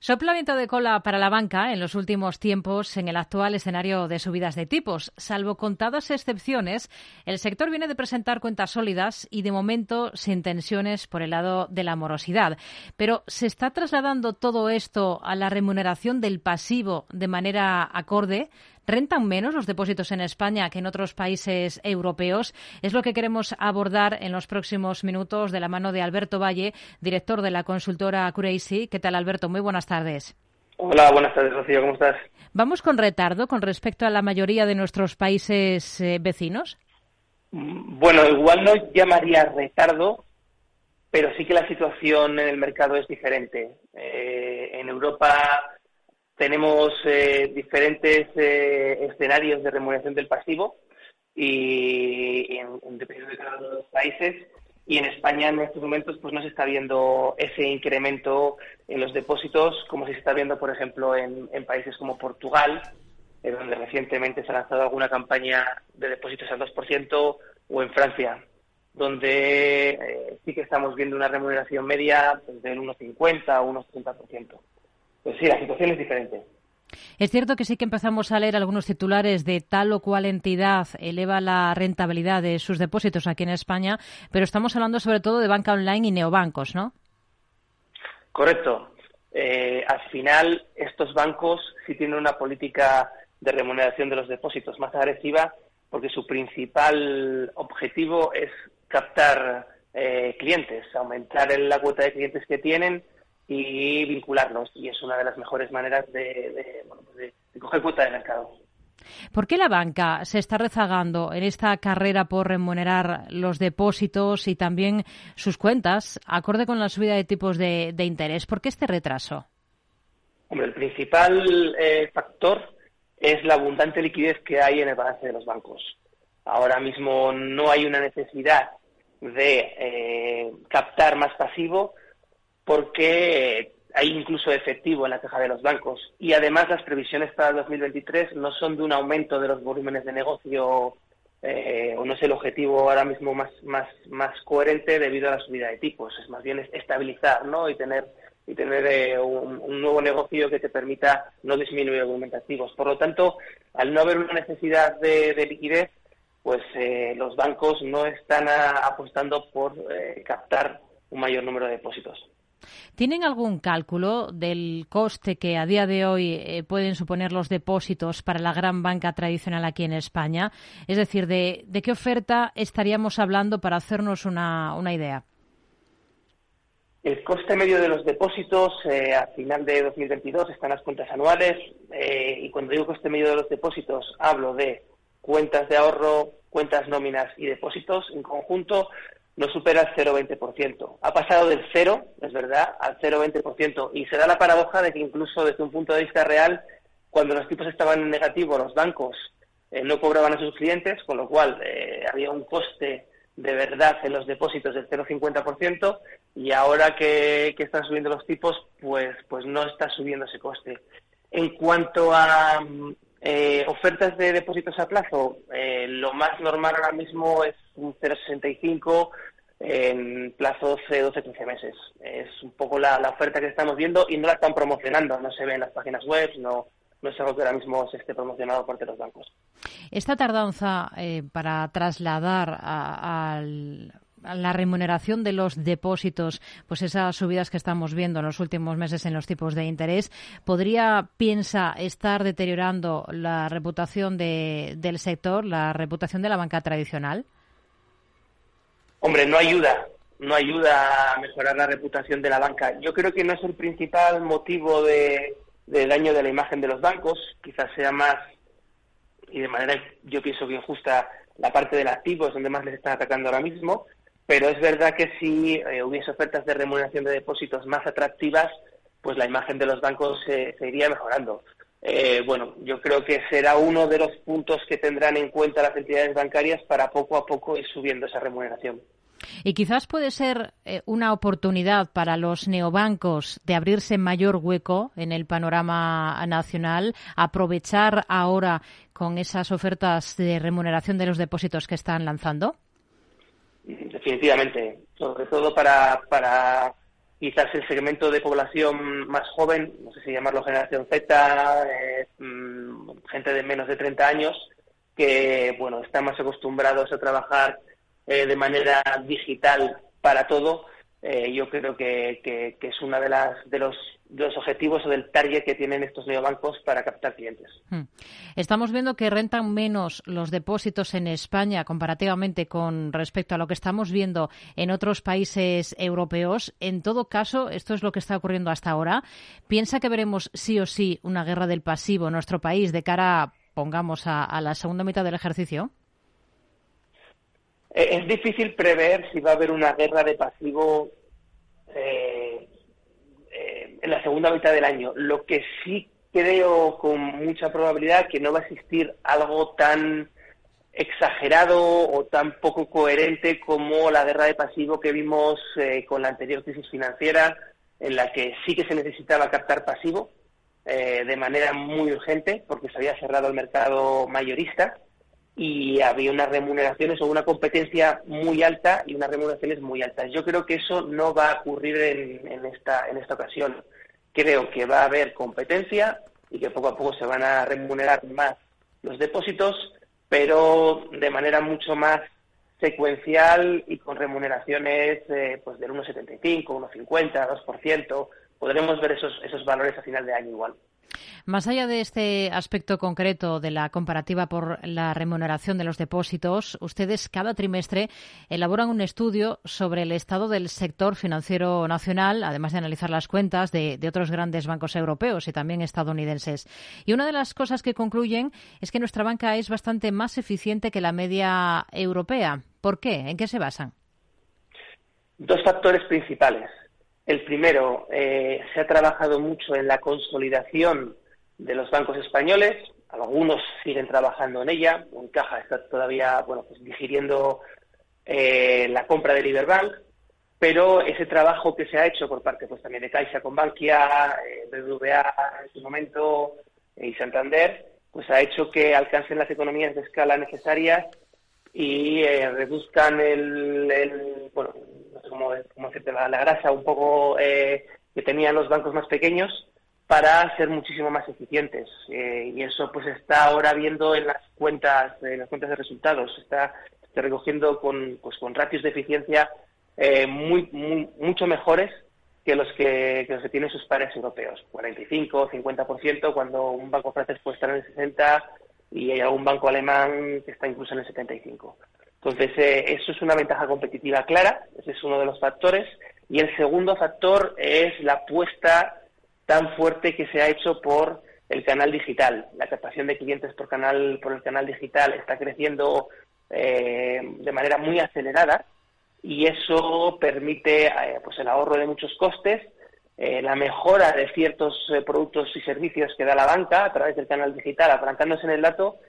Soplamiento de cola para la banca en los últimos tiempos en el actual escenario de subidas de tipos. Salvo contadas excepciones, el sector viene de presentar cuentas sólidas y de momento sin tensiones por el lado de la morosidad. Pero ¿se está trasladando todo esto a la remuneración del pasivo de manera acorde? ¿Rentan menos los depósitos en España que en otros países europeos? Es lo que queremos abordar en los próximos minutos de la mano de Alberto Valle, director de la consultora Curacy. ¿Qué tal, Alberto? Muy buenas tardes. Hola, buenas tardes, Rocío. ¿Cómo estás? ¿Vamos con retardo con respecto a la mayoría de nuestros países eh, vecinos? Bueno, igual no llamaría retardo, pero sí que la situación en el mercado es diferente. Eh, en Europa tenemos eh, diferentes eh, escenarios de remuneración del pasivo y, en, dependiendo de cada uno de los países. Y en España en estos momentos pues no se está viendo ese incremento en los depósitos como se está viendo, por ejemplo, en, países como Portugal, donde recientemente se ha lanzado alguna campaña de depósitos al 2%, o en Francia, donde eh, sí que estamos viendo una remuneración media pues, del 1,50 o 1,30%. Pues sí, la situación es diferente. Es cierto que sí que empezamos a leer algunos titulares de tal o cual entidad eleva la rentabilidad de sus depósitos aquí en España, pero estamos hablando sobre todo de banca online y neobancos, ¿no? Correcto. Eh, al final, estos bancos sí tienen una política de remuneración de los depósitos más agresiva porque su principal objetivo es captar eh, clientes, aumentar la cuota de clientes que tienen y vincularlos. Y es una de las mejores maneras de, pues coger cuota de mercado. ¿Por qué la banca se está rezagando en esta carrera por remunerar los depósitos y también sus cuentas, acorde con la subida de tipos de, interés? ¿Por qué este retraso? Hombre, el principal eh, factor es la abundante liquidez que hay en el balance de los bancos. Ahora mismo no hay una necesidad de eh, captar más pasivo porque hay incluso efectivo en la caja de los bancos. Y además las previsiones para el 2023 no son de un aumento de los volúmenes de negocio eh, o no es el objetivo ahora mismo más, más, más coherente debido a la subida de tipos. Es más bien estabilizar ¿no? y tener y tener eh, un, nuevo negocio que te permita no disminuir los activos. Por lo tanto, al no haber una necesidad de, liquidez, pues eh, los bancos no están apostando por eh, captar un mayor número de depósitos. ¿Tienen algún cálculo del coste que a día de hoy pueden suponer los depósitos para la gran banca tradicional aquí en España? Es decir, ¿de, qué oferta estaríamos hablando para hacernos una idea? El coste medio de los depósitos eh, a final de 2022 están las cuentas anuales eh, y cuando digo coste medio de los depósitos hablo de cuentas de ahorro, cuentas nóminas y depósitos en conjunto no supera el 0,20%. Ha pasado del 0, es verdad, al 0,20% y se da la paradoja de que incluso desde un punto de vista real, cuando los tipos estaban en negativo, los bancos eh, no cobraban a sus clientes, con lo cual había un coste de verdad en los depósitos del 0,50% y ahora que, están subiendo los tipos, pues, pues no está subiendo ese coste. En cuanto a eh, ofertas de depósitos a plazo, eh, lo más normal ahora mismo es un 0,65 en plazo de 12, 15 meses. Es un poco la, oferta que estamos viendo y no la están promocionando, no se ve en las páginas web, no, es algo que ahora mismo se esté promocionado por los bancos. Esta tardanza eh, para trasladar a, la remuneración de los depósitos, pues esas subidas que estamos viendo en los últimos meses en los tipos de interés, ¿podría, piensa, estar deteriorando la reputación del sector, la reputación de la banca tradicional? Hombre, no ayuda, no ayuda a mejorar la reputación de la banca. Yo creo que no es el principal motivo de, de daño de la imagen de los bancos, quizás sea más, y de manera yo pienso que injusta, la parte del activo es donde más les están atacando ahora mismo, pero es verdad que si eh, hubiese ofertas de remuneración de depósitos más atractivas, pues la imagen de los bancos se, iría mejorando. Eh, bueno, yo creo que será uno de los puntos que tendrán en cuenta las entidades bancarias para poco a poco ir subiendo esa remuneración. Y quizás puede ser eh, una oportunidad para los neobancos de abrirse mayor hueco en el panorama nacional, aprovechar ahora con esas ofertas de remuneración de los depósitos que están lanzando. Definitivamente, sobre todo para, para quizás el segmento de población más joven, no sé si llamarlo generación Z, eh, mm, gente de menos de 30 años, que bueno están más acostumbrados a trabajar eh, de manera digital para todo eh, yo creo que, es uno de, de, los, los objetivos o del target que tienen estos neobancos para captar clientes. Hmm. Estamos viendo que rentan menos los depósitos en España comparativamente con respecto a lo que estamos viendo en otros países europeos. En todo caso, esto es lo que está ocurriendo hasta ahora. ¿Piensa que veremos sí o sí una guerra del pasivo en nuestro país de cara, pongamos, a la segunda mitad del ejercicio? Eh, es difícil prever si va a haber una guerra de pasivo eh, eh, en la segunda mitad del año. Lo que sí creo con mucha probabilidad que no va a existir algo tan exagerado o tan poco coherente como la guerra de pasivo que vimos con la anterior crisis financiera, en la que sí que se necesitaba captar pasivo de manera muy urgente porque se había cerrado el mercado mayorista y había unas remuneraciones o una competencia muy alta y unas remuneraciones muy altas. Yo creo que eso no va a ocurrir en, esta, en esta ocasión. Creo que va a haber competencia y que poco a poco se van a remunerar más los depósitos, pero de manera mucho más secuencial y con remuneraciones eh, pues del 1,75, 1,50, 2%. Podremos ver esos, esos valores a final de año igual. Más allá de este aspecto concreto de la comparativa por la remuneración de los depósitos, ustedes cada trimestre elaboran un estudio sobre el estado del sector financiero nacional, además de analizar las cuentas de, otros grandes bancos europeos y también estadounidenses. Y una de las cosas que concluyen es que nuestra banca es bastante más eficiente que la media europea. ¿Por qué? ¿En qué se basan? Dos factores principales. El primero, eh, se ha trabajado mucho en la consolidación de los bancos españoles. Algunos siguen trabajando en ella. Caja está todavía, bueno, pues digiriendo eh, la compra de Liberbank. Pero ese trabajo que se ha hecho por parte, pues también de Caixa con Bankia, eh, BBVA en su momento y Santander, pues ha hecho que alcancen las economías de escala necesarias y reduzcan el, bueno, como, decirte, la, grasa un poco eh, que tenían los bancos más pequeños para ser muchísimo más eficientes. Eh, y eso pues está ahora viendo en las cuentas, en las cuentas de resultados, está, recogiendo con, pues, con ratios de eficiencia eh, muy, mucho mejores que los que, que, los que tienen sus pares europeos, 45, 50%, cuando un banco francés puede estar en el 60 y hay algún banco alemán que está incluso en el 75. Entonces, eh, eso es una ventaja competitiva clara, ese es uno de los factores. Y el segundo factor es la apuesta tan fuerte que se ha hecho por el canal digital. La captación de clientes por, canal, por el canal digital está creciendo eh, de manera muy acelerada y eso permite eh, pues el ahorro de muchos costes, la mejora de ciertos productos y servicios que da la banca a través del canal digital, apalancándose en el dato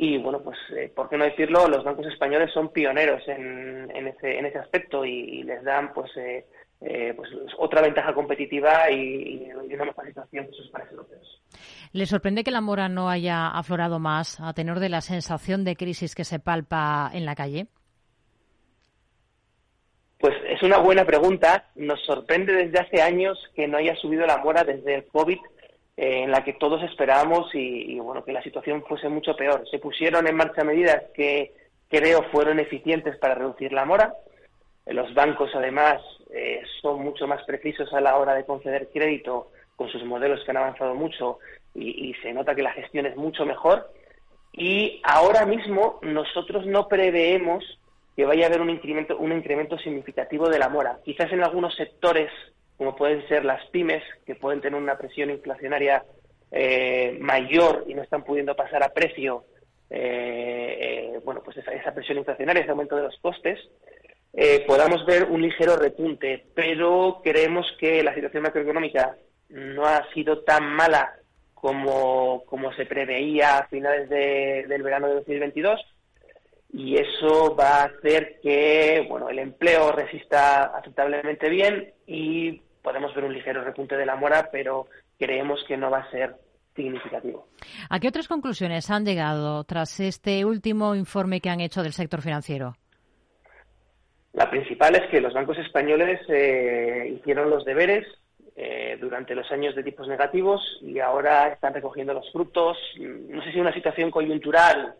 y bueno, pues, eh, ¿por qué no decirlo? Los bancos españoles son pioneros en, en, ese, en ese aspecto y, les dan pues, eh, eh, pues otra ventaja competitiva y, una mejor situación que sus pares europeos. ¿Le sorprende que la mora no haya aflorado más a tenor de la sensación de crisis que se palpa en la calle? Pues es una buena pregunta. Nos sorprende desde hace años que no haya subido la mora desde el COVID eh, en la que todos esperábamos y, bueno que la situación fuese mucho peor. Se pusieron en marcha medidas que creo fueron eficientes para reducir la mora. Los bancos además eh, son mucho más precisos a la hora de conceder crédito con sus modelos que han avanzado mucho y, y se nota que la gestión es mucho mejor. Y ahora mismo nosotros no preveemos que vaya a haber un incremento, un incremento significativo de la mora. Quizás en algunos sectores como pueden ser las pymes, que pueden tener una presión inflacionaria eh, mayor y no están pudiendo pasar a precio, eh, eh, bueno, pues esa, presión inflacionaria, ese aumento de los costes, podamos ver un ligero repunte, pero creemos que la situación macroeconómica no ha sido tan mala como, como se preveía a finales del verano de 2022 y eso va a hacer que bueno el empleo resista aceptablemente bien y podemos ver un ligero repunte de la mora, pero creemos que no va a ser significativo. ¿A qué otras conclusiones han llegado tras este último informe que han hecho del sector financiero? La principal es que los bancos españoles eh, hicieron los deberes eh, durante los años de tipos negativos y ahora están recogiendo los frutos. No sé si una situación coyuntural,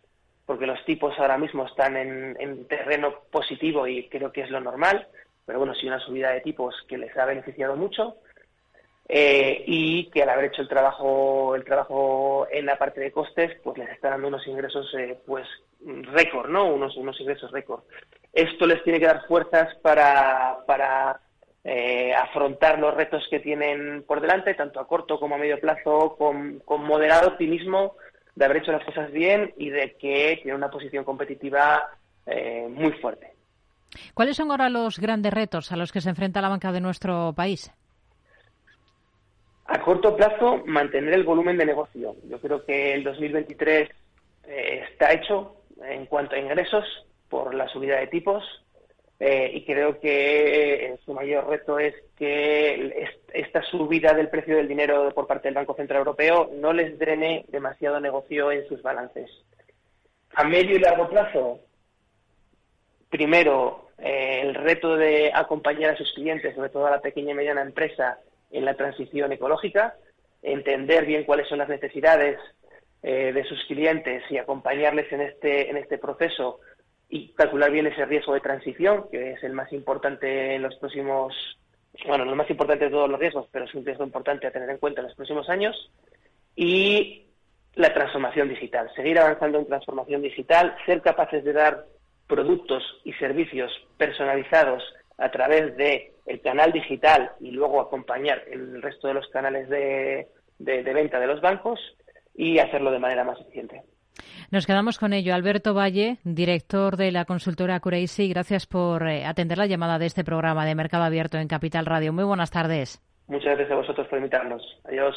porque los tipos ahora mismo están en, terreno positivo y creo que es lo normal, pero bueno, sí una subida de tipos que les ha beneficiado mucho. Eh, y que al haber hecho el trabajo el trabajo en la parte de costes pues les está dando unos ingresos pues récord no unos unos ingresos récord esto les tiene que dar fuerzas para, para eh, afrontar los retos que tienen por delante, tanto a corto como a medio plazo, con, moderado optimismo de haber hecho las cosas bien y de que tiene una posición competitiva eh, muy fuerte. ¿Cuáles son ahora los grandes retos a los que se enfrenta la banca de nuestro país? A corto plazo, mantener el volumen de negocio. Yo creo que el 2023 eh, está hecho en cuanto a ingresos por la subida de tipos eh, y creo que eh, su mayor reto es que esta subida del precio del dinero por parte del Banco Central Europeo no les drene demasiado negocio en sus balances. A medio y largo plazo, primero, eh, el reto de acompañar a sus clientes, sobre todo a la pequeña y mediana empresa, en la transición ecológica, entender bien cuáles son las necesidades de sus clientes y acompañarles en este, en este proceso y calcular bien ese riesgo de transición, que es el más importante en los próximos, bueno, lo más importante de todos los riesgos, pero es un riesgo importante a tener en cuenta en los próximos años, y la transformación digital, seguir avanzando en transformación digital, ser capaces de dar productos y servicios personalizados a través de el canal digital y luego acompañar el resto de los canales de, de venta de los bancos y hacerlo de manera más eficiente. Nos quedamos con ello. Alberto Valle, director de la consultora Curacy, gracias por eh, atender la llamada de este programa de Mercado Abierto en Capital Radio. Muy buenas tardes. Muchas gracias a vosotros por invitarnos. Adiós.